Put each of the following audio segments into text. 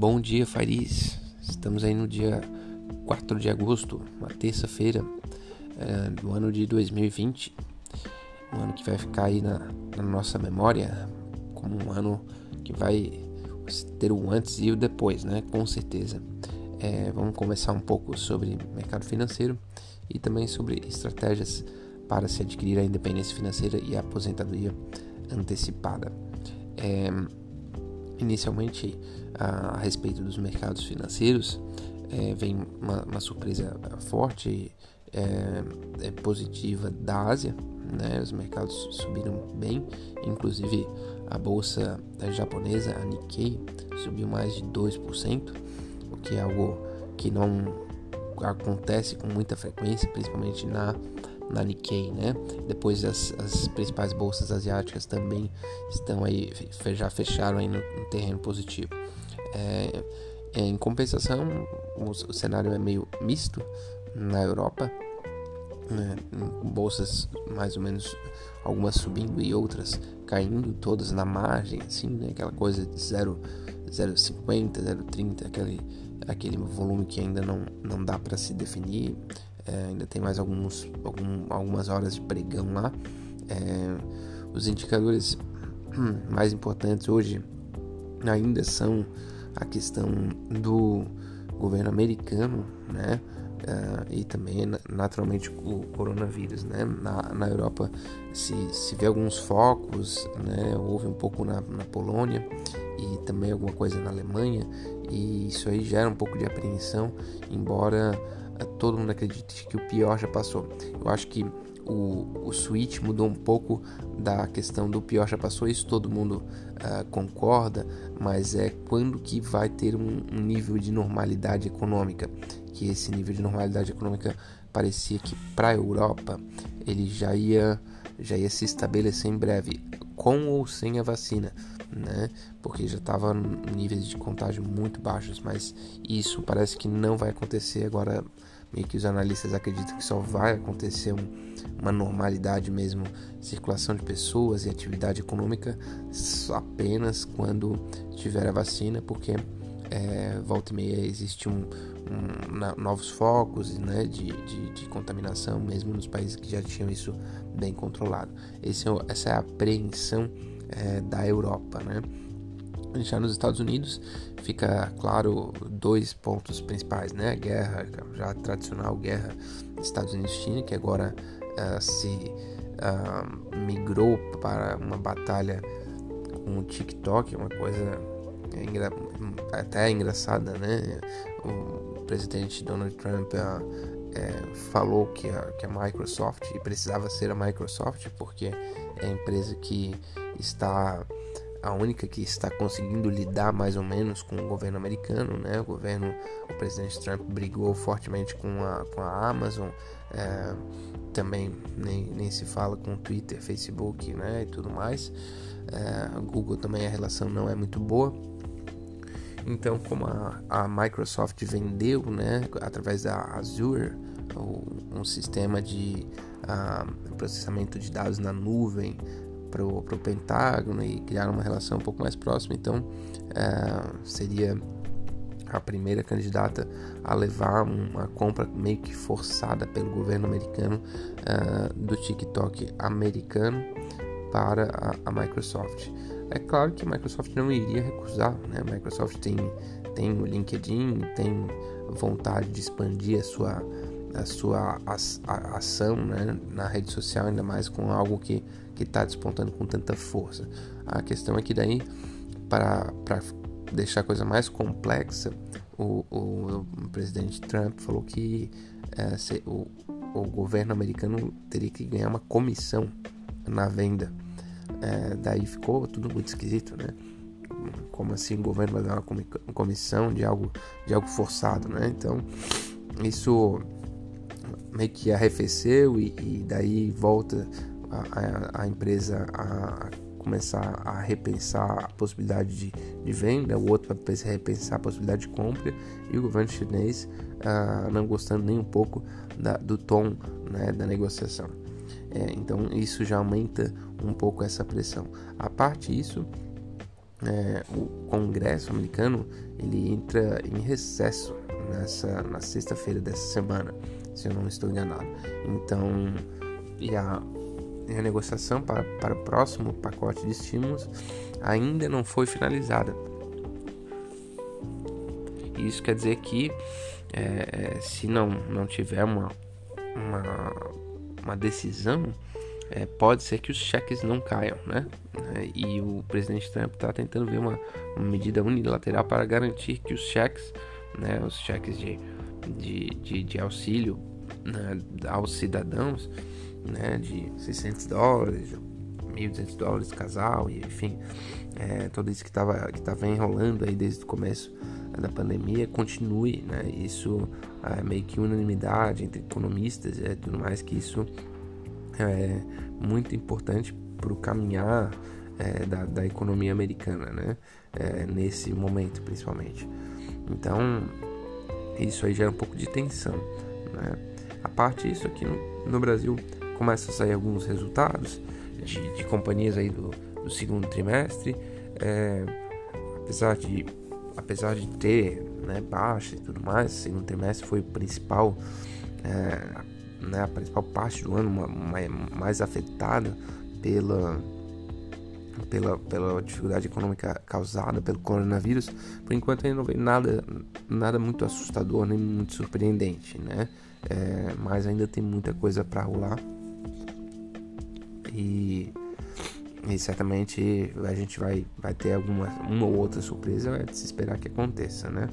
Bom dia, Fariz. Estamos aí no dia 4 de agosto, uma terça-feira é, do ano de 2020. Um ano que vai ficar aí na, na, nossa memória como um ano que vai ter o antes e o depois, né? Com certeza. É, vamos conversar um pouco sobre mercado financeiro e também sobre estratégias para se adquirir a independência financeira e a aposentadoria antecipada. É, inicialmente, a, a, respeito dos mercados financeiros, é, vem uma, uma, surpresa forte, é, é, positiva da Ásia. Né? Os mercados subiram bem, inclusive a bolsa japonesa, a Nikkei, subiu mais de 2%, o que é algo que não acontece com muita frequência, principalmente na na Nikkei, né? Depois as, as principais bolsas asiáticas também estão aí, já fecharam aí no, no terreno positivo. É, é, em compensação, o, o, cenário é meio misto na Europa, né? bolsas mais ou menos algumas subindo e outras caindo, todas na margem, assim, né? Aquela coisa de 0,50, 0,30, aquele, aquele volume que ainda não, não dá para se definir. É, ainda tem mais alguns, algum, algumas horas de pregão lá. É, os indicadores mais importantes hoje ainda são a questão do governo americano, né? Uh, e também naturalmente o coronavírus, né? Na, na Europa se, se vê alguns focos, né? Houve um pouco na, na Polônia e também alguma coisa na Alemanha e isso aí gera um pouco de apreensão, embora todo mundo acredite que o pior já passou. Eu acho que o, o switch mudou um pouco da questão do pior já passou, isso todo mundo uh, concorda, mas é quando que vai ter um, um, nível de normalidade econômica, que esse nível de normalidade econômica parecia que para a Europa ele já ia, já ia se estabelecer em breve, com ou sem a vacina, né? Porque já estava níveis de contágio muito baixos, mas isso parece que não vai acontecer agora meio que os analistas acreditam que só vai acontecer um, uma normalidade mesmo, circulação de pessoas e atividade econômica apenas quando tiver a vacina, porque é, volta e meia existe um, um na, novos focos né, de, de, de, contaminação, mesmo nos países que já tinham isso bem controlado. Esse, é essa é a apreensão é, da Europa, né? Já nos Estados Unidos fica claro dois pontos principais, né? A guerra, já a tradicional guerra Estados Unidos-China, que agora uh, se uh, migrou para uma batalha com o TikTok, uma coisa engra até engraçada, né? O presidente Donald Trump uh, é, falou que a, que a Microsoft precisava ser a Microsoft porque é a empresa que está a única que está conseguindo lidar mais ou menos com o governo americano, né? O governo, o presidente Trump brigou fortemente com a, com a Amazon, é, também nem, nem se fala com Twitter, Facebook, né? E tudo mais. É, Google também a relação não é muito boa. Então, como a, a Microsoft vendeu, né, através da Azure, um sistema de uh, processamento de dados na nuvem para o Pentágono e criar uma relação um pouco mais próxima. Então, é, seria a primeira candidata a levar uma compra meio que forçada pelo governo americano é, do TikTok americano para a, a, Microsoft. É claro que a Microsoft não iria recusar, né? A Microsoft tem, tem o LinkedIn, tem vontade de expandir a sua a sua ação né, na rede social, ainda mais com algo que está despontando com tanta força. A questão é que daí, para deixar a coisa mais complexa, o, o, o presidente Trump falou que é, se, o, o governo americano teria que ganhar uma comissão na venda. É, daí ficou tudo muito esquisito, né? Como assim o governo vai dar uma comissão de algo, de algo forçado, né? Então, isso meio que arrefeceu e, e daí volta a, a, empresa a, começar a repensar a possibilidade de, de, venda, o outro vai repensar a possibilidade de compra e o governo chinês uh, não gostando nem um pouco da, do tom né, da negociação. É, então isso já aumenta um pouco essa pressão. A parte isso, é, o Congresso americano ele entra em recesso nessa na sexta-feira dessa semana, se eu não estou enganado. Então, e a, e a negociação para, para o próximo pacote de estímulos ainda não foi finalizada. Isso quer dizer que é se não, não tiver uma, uma, uma decisão, é, pode ser que os cheques não caiam, né? E o presidente Trump está tentando ver uma, uma, medida unilateral para garantir que os cheques, né, os cheques de, de, de, de auxílio né, aos cidadãos, né, de 600 dólares, 1.200 dólares casal, e enfim, é, tudo isso que estava que tava enrolando aí desde o começo da pandemia continue, né? Isso é meio que unanimidade entre economistas e é, tudo mais que isso é muito importante para o caminhar é, da, da, economia americana, né? É, nesse momento, principalmente. Então, isso aí gera um pouco de tensão, né? A parte disso aqui no, no Brasil começa a sair alguns resultados de, de companhias aí do, do segundo trimestre, é, apesar de apesar de ter né, baixa e tudo mais, o segundo trimestre foi o principal é, né, a principal parte do ano uma, mais afetada pela, pela, pela dificuldade econômica causada pelo coronavírus, por enquanto ainda não veio nada, nada muito assustador nem muito surpreendente, né? É, mas ainda tem muita coisa para rolar e, e, certamente a gente vai, vai ter alguma uma ou outra surpresa, é de se esperar que aconteça, né?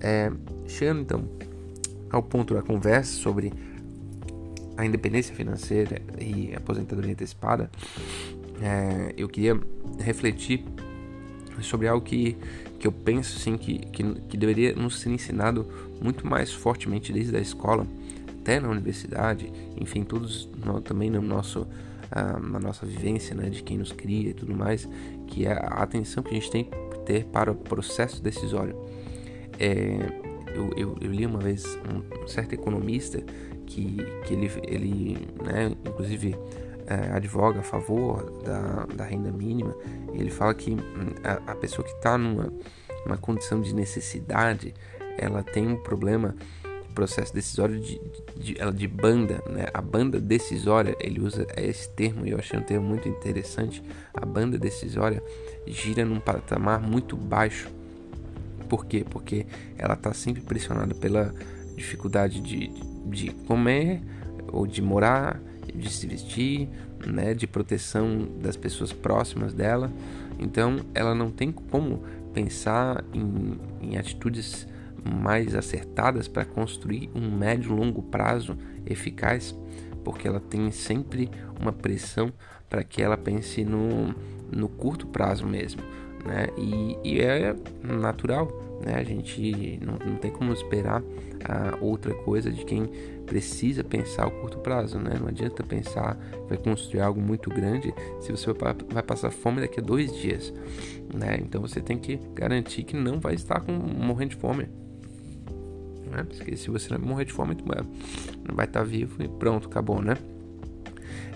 É, chegando então ao ponto da conversa sobre a independência financeira e aposentadoria antecipada, é, eu queria refletir sobre algo que, que eu penso assim, que, que, que deveria nos ser ensinado muito mais fortemente desde a escola até na universidade, enfim, todos nós, também no nosso, uh, na nossa vivência né, de quem nos cria e tudo mais, que é a atenção que a gente tem que ter para o processo decisório. É, eu, eu, eu, li uma vez um certo economista que, que ele, ele né, inclusive é, advoga a favor da, da renda mínima, ele fala que hum, a, a pessoa que está numa, numa condição de necessidade, ela tem um problema processo decisório de, de, de, de, banda, né? A banda decisória, ele usa esse termo e eu achei um termo muito interessante. A banda decisória gira num patamar muito baixo. Por quê? Porque ela está sempre pressionada pela dificuldade de, de comer ou de morar, de se vestir, né, de proteção das pessoas próximas dela. Então, ela não tem como pensar em, em atitudes mais acertadas para construir um médio e longo prazo eficaz, porque ela tem sempre uma pressão para que ela pense no, no curto prazo mesmo. Né? E, e é natural né? A gente não, não tem como esperar a outra coisa de quem precisa pensar o curto prazo, né? Não adianta pensar que vai construir algo muito grande se você vai passar fome daqui a dois dias, né? Então você tem que garantir que não vai estar com, morrendo de fome. Né? Porque se você morrer de fome, não vai estar vivo e pronto, acabou, né?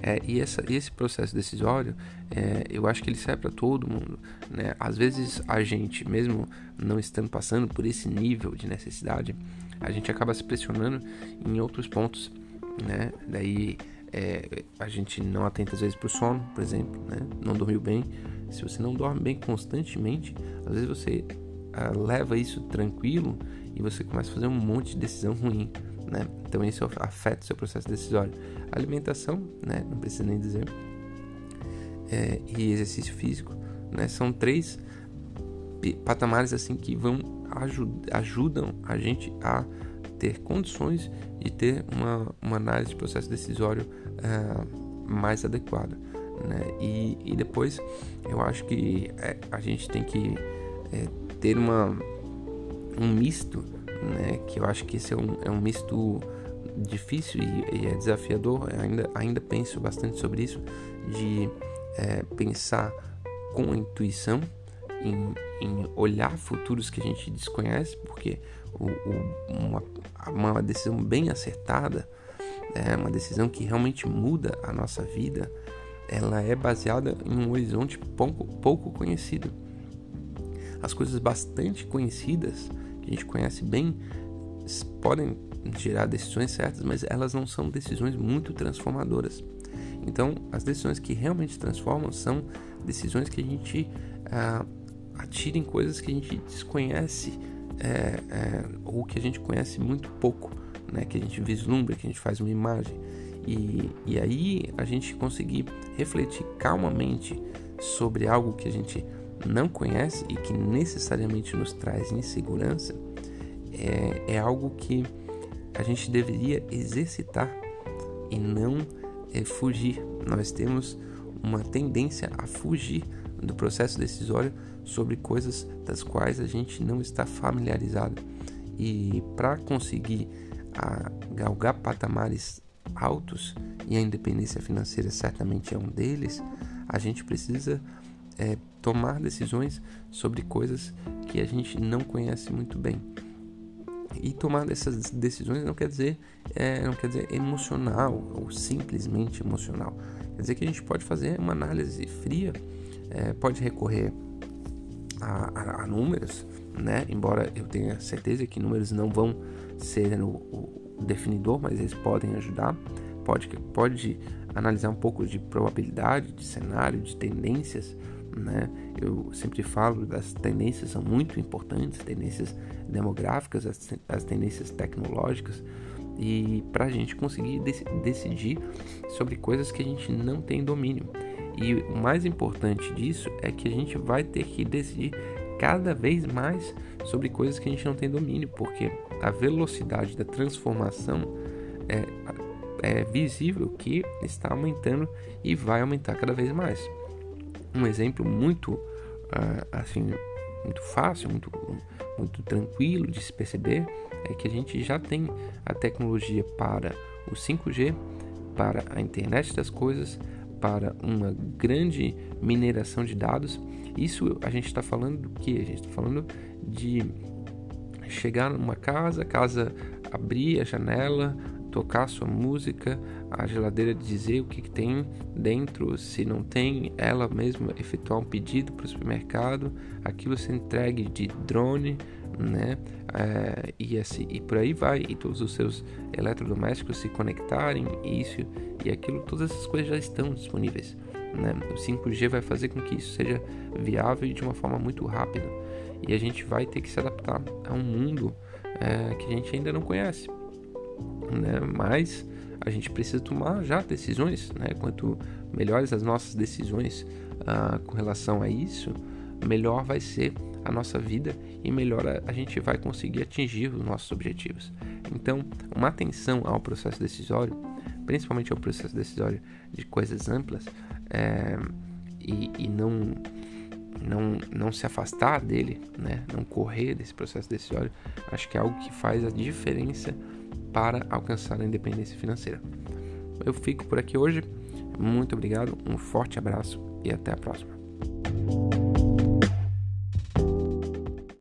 É, e essa, esse processo decisório, é, eu acho que ele serve para todo mundo. Né? Às vezes a gente, mesmo não estando passando por esse nível de necessidade, a gente acaba se pressionando em outros pontos. Né? Daí é, a gente não atenta às vezes para o sono, por exemplo, né? não dormiu bem. Se você não dorme bem constantemente, às vezes você leva isso tranquilo e você começa a fazer um monte de decisão ruim. Né? Então isso afeta o seu processo decisório. Alimentação, né? não precisa nem dizer, é, e exercício físico, né? são três patamares assim que vão ajud ajudam a gente a ter condições de ter uma, uma análise de processo decisório é, mais adequada. Né? E, e depois eu acho que é, a gente tem que é, ter uma, um misto né? Que eu acho que esse é um, é um misto difícil e, e é desafiador. Eu ainda, ainda penso bastante sobre isso, de é, pensar com intuição em, em, olhar futuros que a gente desconhece, porque o, o, uma, uma decisão bem acertada, é uma decisão que realmente muda a nossa vida, ela é baseada em um horizonte pouco, pouco conhecido. As coisas bastante conhecidas, que a gente conhece bem, podem gerar decisões certas, mas elas não são decisões muito transformadoras. Então, as decisões que realmente transformam são decisões que a gente ah, atira em coisas que a gente desconhece é, é, ou que a gente conhece muito pouco, né? que a gente vislumbra, que a gente faz uma imagem. E, e aí a gente conseguir refletir calmamente sobre algo que a gente não conhece e que necessariamente nos traz insegurança é, é algo que a gente deveria exercitar e não é, fugir. Nós temos uma tendência a fugir do processo decisório sobre coisas das quais a gente não está familiarizado. E para conseguir a, galgar patamares altos, e a independência financeira certamente é um deles, a gente precisa é, tomar decisões sobre coisas que a gente não conhece muito bem. E tomar essas decisões não quer dizer é, não quer dizer emocional ou simplesmente emocional. Quer dizer que a gente pode fazer uma análise fria, é, pode recorrer a, a, a, números, né? Embora eu tenha certeza que números não vão ser o, o definidor, mas eles podem ajudar. Pode, pode analisar um pouco de probabilidade, de cenário, de tendências, né? Eu sempre falo das tendências são muito importantes, tendências demográficas, as, as tendências tecnológicas, e para a gente conseguir dec decidir sobre coisas que a gente não tem domínio. E o mais importante disso é que a gente vai ter que decidir cada vez mais sobre coisas que a gente não tem domínio, porque a velocidade da transformação é, é visível que está aumentando e vai aumentar cada vez mais. Um exemplo muito uh, assim muito fácil, muito, muito tranquilo de se perceber é que a gente já tem a tecnologia para o 5G, para a internet das coisas, para uma grande mineração de dados. Isso a gente está falando do que? A gente está falando de chegar numa casa, casa abrir a janela, tocar sua música, a geladeira dizer o que, que tem dentro, se não tem, ela mesma efetuar um pedido para o supermercado, aquilo ser entregue de drone, né? É, e assim e por aí vai, e todos os seus eletrodomésticos se conectarem, isso e aquilo, todas essas coisas já estão disponíveis. Né? O 5G vai fazer com que isso seja viável de uma forma muito rápida. E a gente vai ter que se adaptar a um mundo é, que a gente ainda não conhece né? Mas a gente precisa tomar já decisões, né? Quanto melhores as nossas decisões uh, com relação a isso, melhor vai ser a nossa vida e melhor a, a, gente vai conseguir atingir os nossos objetivos. Então, uma atenção ao processo decisório, principalmente ao processo decisório de coisas amplas, é, e, e não não, não se afastar dele, né? não correr desse processo decisório, acho que é algo que faz a diferença para alcançar a independência financeira. Eu fico por aqui hoje. Muito obrigado, um forte abraço e até a próxima.